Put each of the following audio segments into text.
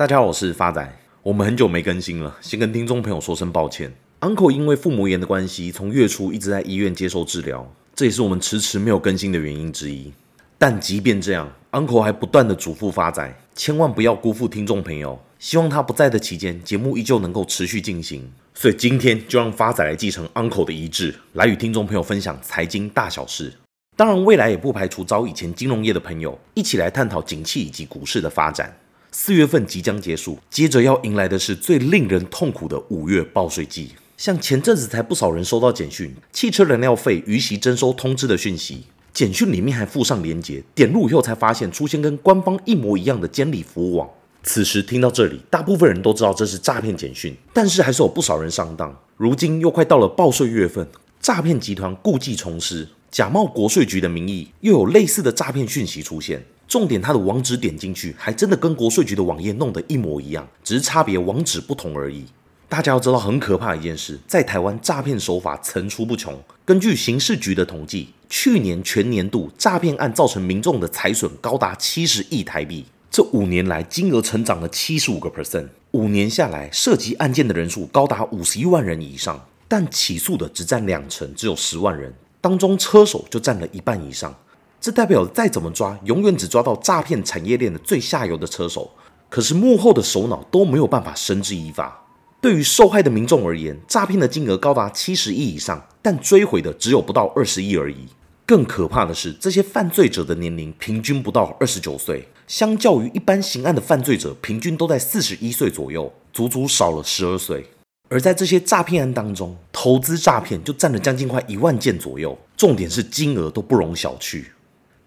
大家好，我是发仔。我们很久没更新了，先跟听众朋友说声抱歉。Uncle 因为腹膜炎的关系，从月初一直在医院接受治疗，这也是我们迟迟没有更新的原因之一。但即便这样，Uncle 还不断地嘱咐发仔，千万不要辜负听众朋友。希望他不在的期间，节目依旧能够持续进行。所以今天就让发仔来继承 Uncle 的遗志，来与听众朋友分享财经大小事。当然，未来也不排除招以前金融业的朋友一起来探讨景气以及股市的发展。四月份即将结束，接着要迎来的是最令人痛苦的五月报税季。像前阵子才不少人收到简讯，汽车燃料费逾期征收通知的讯息，简讯里面还附上连接，点入以后才发现出现跟官方一模一样的监理服务网。此时听到这里，大部分人都知道这是诈骗简讯，但是还是有不少人上当。如今又快到了报税月份，诈骗集团故技重施，假冒国税局的名义，又有类似的诈骗讯息出现。重点，它的网址点进去，还真的跟国税局的网页弄得一模一样，只是差别网址不同而已。大家要知道，很可怕一件事，在台湾诈骗手法层出不穷。根据刑事局的统计，去年全年度诈骗案造成民众的财损高达七十亿台币，这五年来金额成长了七十五个 percent。五年下来，涉及案件的人数高达五十一万人以上，但起诉的只占两成，只有十万人，当中车手就占了一半以上。这代表再怎么抓，永远只抓到诈骗产业链的最下游的车手，可是幕后的首脑都没有办法绳之以法。对于受害的民众而言，诈骗的金额高达七十亿以上，但追回的只有不到二十亿而已。更可怕的是，这些犯罪者的年龄平均不到二十九岁，相较于一般刑案的犯罪者，平均都在四十一岁左右，足足少了十二岁。而在这些诈骗案当中，投资诈骗就占了将近快一万件左右，重点是金额都不容小觑。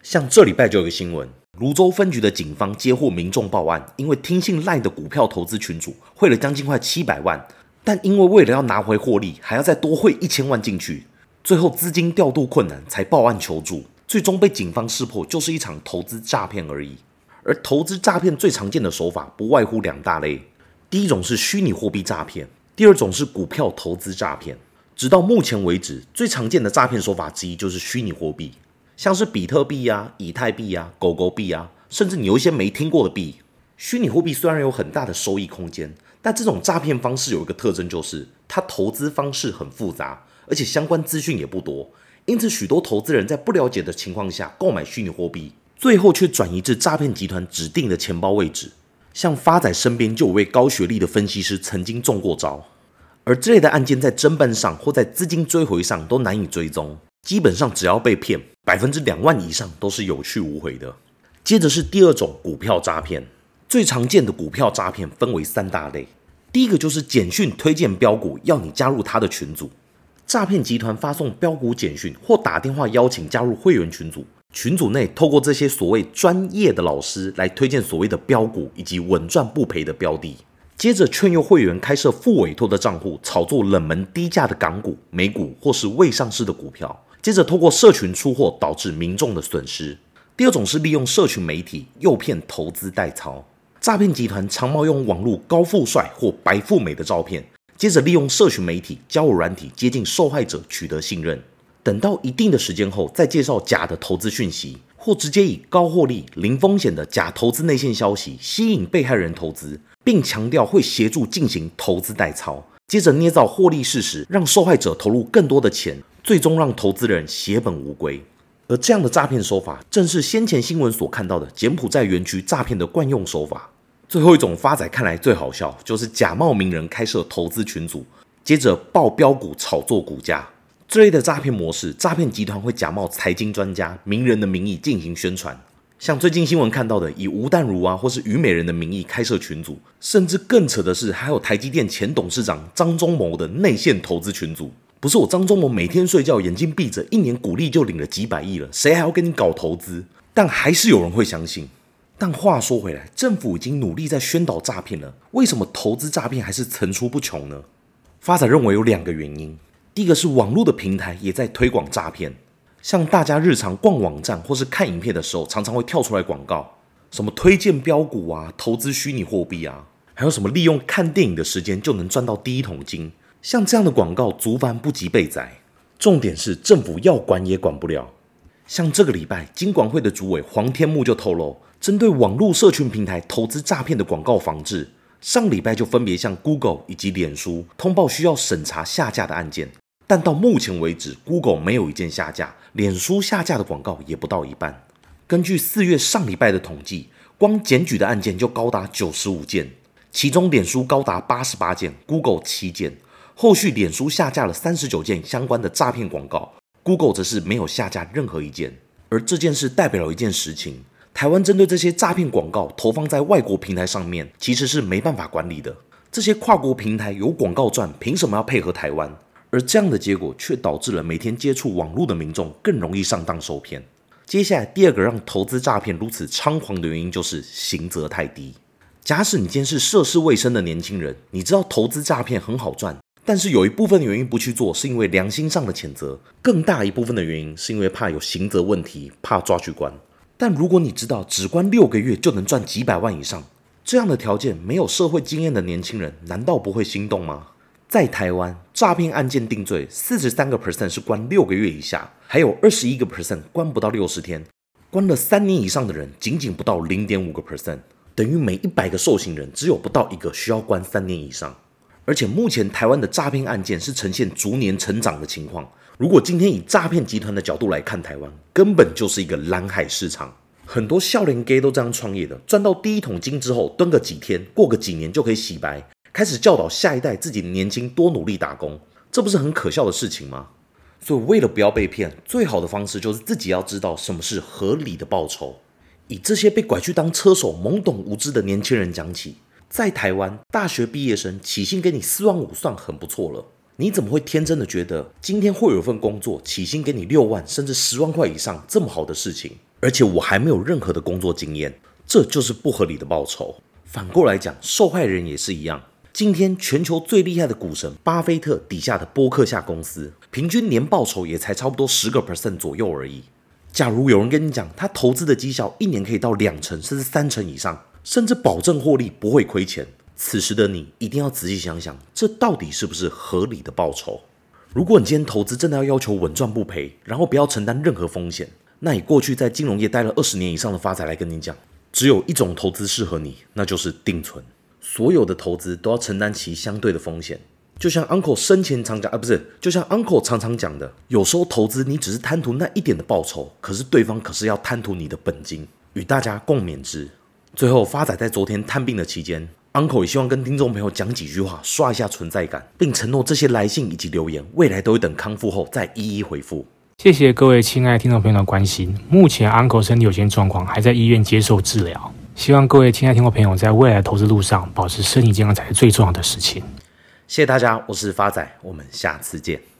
像这礼拜就有个新闻，芦洲分局的警方接获民众报案，因为听信赖的股票投资群主汇了将近快七百万，但因为为了要拿回获利，还要再多汇一千万进去，最后资金调度困难才报案求助，最终被警方识破，就是一场投资诈骗而已。而投资诈骗最常见的手法不外乎两大类，第一种是虚拟货币诈骗，第二种是股票投资诈骗。直到目前为止，最常见的诈骗手法之一就是虚拟货币。像是比特币啊、以太币啊、狗狗币啊，甚至你有一些没听过的币。虚拟货币虽然有很大的收益空间，但这种诈骗方式有一个特征，就是它投资方式很复杂，而且相关资讯也不多。因此，许多投资人在不了解的情况下购买虚拟货币，最后却转移至诈骗集团指定的钱包位置。像发仔身边就有位高学历的分析师曾经中过招，而这类的案件在侦办上或在资金追回上都难以追踪。基本上只要被骗，百分之两万以上都是有去无回的。接着是第二种股票诈骗，最常见的股票诈骗分为三大类。第一个就是简讯推荐标股，要你加入他的群组。诈骗集团发送标股简讯或打电话邀请加入会员群组，群组内透过这些所谓专业的老师来推荐所谓的标股以及稳赚不赔的标的。接着劝诱会员开设复委托的账户，炒作冷门低价的港股、美股或是未上市的股票。接着透过社群出货，导致民众的损失。第二种是利用社群媒体诱骗投资代操，诈骗集团常冒用网络高富帅或白富美的照片，接着利用社群媒体交友软体接近受害者，取得信任。等到一定的时间后，再介绍假的投资讯息，或直接以高获利、零风险的假投资内线消息吸引被害人投资，并强调会协助进行投资代操。接着捏造获利事实，让受害者投入更多的钱，最终让投资人血本无归。而这样的诈骗手法，正是先前新闻所看到的柬埔寨园区诈骗的惯用手法。最后一种发仔看来最好笑，就是假冒名人开设投资群组，接着爆标股炒作股价。这类的诈骗模式，诈骗集团会假冒财经专家、名人的名义进行宣传。像最近新闻看到的，以吴淡如啊，或是虞美人的名义开设群组，甚至更扯的是，还有台积电前董事长张忠谋的内线投资群组。不是我张忠谋每天睡觉眼睛闭着，一年股利就领了几百亿了，谁还要跟你搞投资？但还是有人会相信。但话说回来，政府已经努力在宣导诈骗了，为什么投资诈骗还是层出不穷呢？发展认为有两个原因，第一个是网络的平台也在推广诈骗。像大家日常逛网站或是看影片的时候，常常会跳出来广告，什么推荐标股啊，投资虚拟货币啊，还有什么利用看电影的时间就能赚到第一桶金，像这样的广告，足繁不及被宰。重点是政府要管也管不了。像这个礼拜，金管会的主委黄天木就透露，针对网络社群平台投资诈骗的广告防治，上礼拜就分别向 Google 以及脸书通报需要审查下架的案件，但到目前为止，Google 没有一件下架，脸书下架的广告也不到一半。根据四月上礼拜的统计，光检举的案件就高达九十五件，其中脸书高达八十八件，Google 七件。后续脸书下架了三十九件相关的诈骗广告，Google 则是没有下架任何一件。而这件事代表了一件实情：台湾针对这些诈骗广告投放在外国平台上面，其实是没办法管理的。这些跨国平台有广告赚，凭什么要配合台湾？而这样的结果却导致了每天接触网络的民众更容易上当受骗。接下来第二个让投资诈骗如此猖狂的原因，就是刑责太低。假使你今天是涉世未深的年轻人，你知道投资诈骗很好赚。但是有一部分的原因不去做，是因为良心上的谴责；更大一部分的原因是因为怕有刑责问题，怕抓去关。但如果你知道只关六个月就能赚几百万以上，这样的条件，没有社会经验的年轻人难道不会心动吗？在台湾，诈骗案件定罪四十三个 percent 是关六个月以下，还有二十一个 percent 关不到六十天，关了三年以上的人仅仅不到零点五个 percent，等于每一百个受刑人只有不到一个需要关三年以上。而且目前台湾的诈骗案件是呈现逐年成长的情况。如果今天以诈骗集团的角度来看台湾，根本就是一个蓝海市场。很多少年 gay 都这样创业的，赚到第一桶金之后，蹲个几天，过个几年就可以洗白，开始教导下一代自己年轻多努力打工，这不是很可笑的事情吗？所以为了不要被骗，最好的方式就是自己要知道什么是合理的报酬。以这些被拐去当车手、懵懂无知的年轻人讲起。在台湾，大学毕业生起薪给你四万五算很不错了。你怎么会天真的觉得今天会有一份工作起薪给你六万甚至十万块以上这么好的事情？而且我还没有任何的工作经验，这就是不合理的报酬。反过来讲，受害人也是一样。今天全球最厉害的股神巴菲特底下的波克夏公司，平均年报酬也才差不多十个 percent 左右而已。假如有人跟你讲他投资的绩效一年可以到两成甚至三成以上，甚至保证获利不会亏钱，此时的你一定要仔细想想，这到底是不是合理的报酬？如果你今天投资真的要要求稳赚不赔，然后不要承担任何风险，那你过去在金融业待了二十年以上的发财来跟你讲，只有一种投资适合你，那就是定存。所有的投资都要承担其相对的风险，就像 Uncle 生前常讲啊，不是，就像 Uncle 常常讲的，有时候投资你只是贪图那一点的报酬，可是对方可是要贪图你的本金，与大家共勉之。最后，发仔在昨天探病的期间，Uncle 也希望跟听众朋友讲几句话，刷一下存在感，并承诺这些来信以及留言，未来都会等康复后再一一回复。谢谢各位亲爱的听众朋友的关心。目前 Uncle 身体有些状况，还在医院接受治疗。希望各位亲爱的听众朋友在未来的投资路上保持身体健康才是最重要的事情。谢谢大家，我是发仔，我们下次见。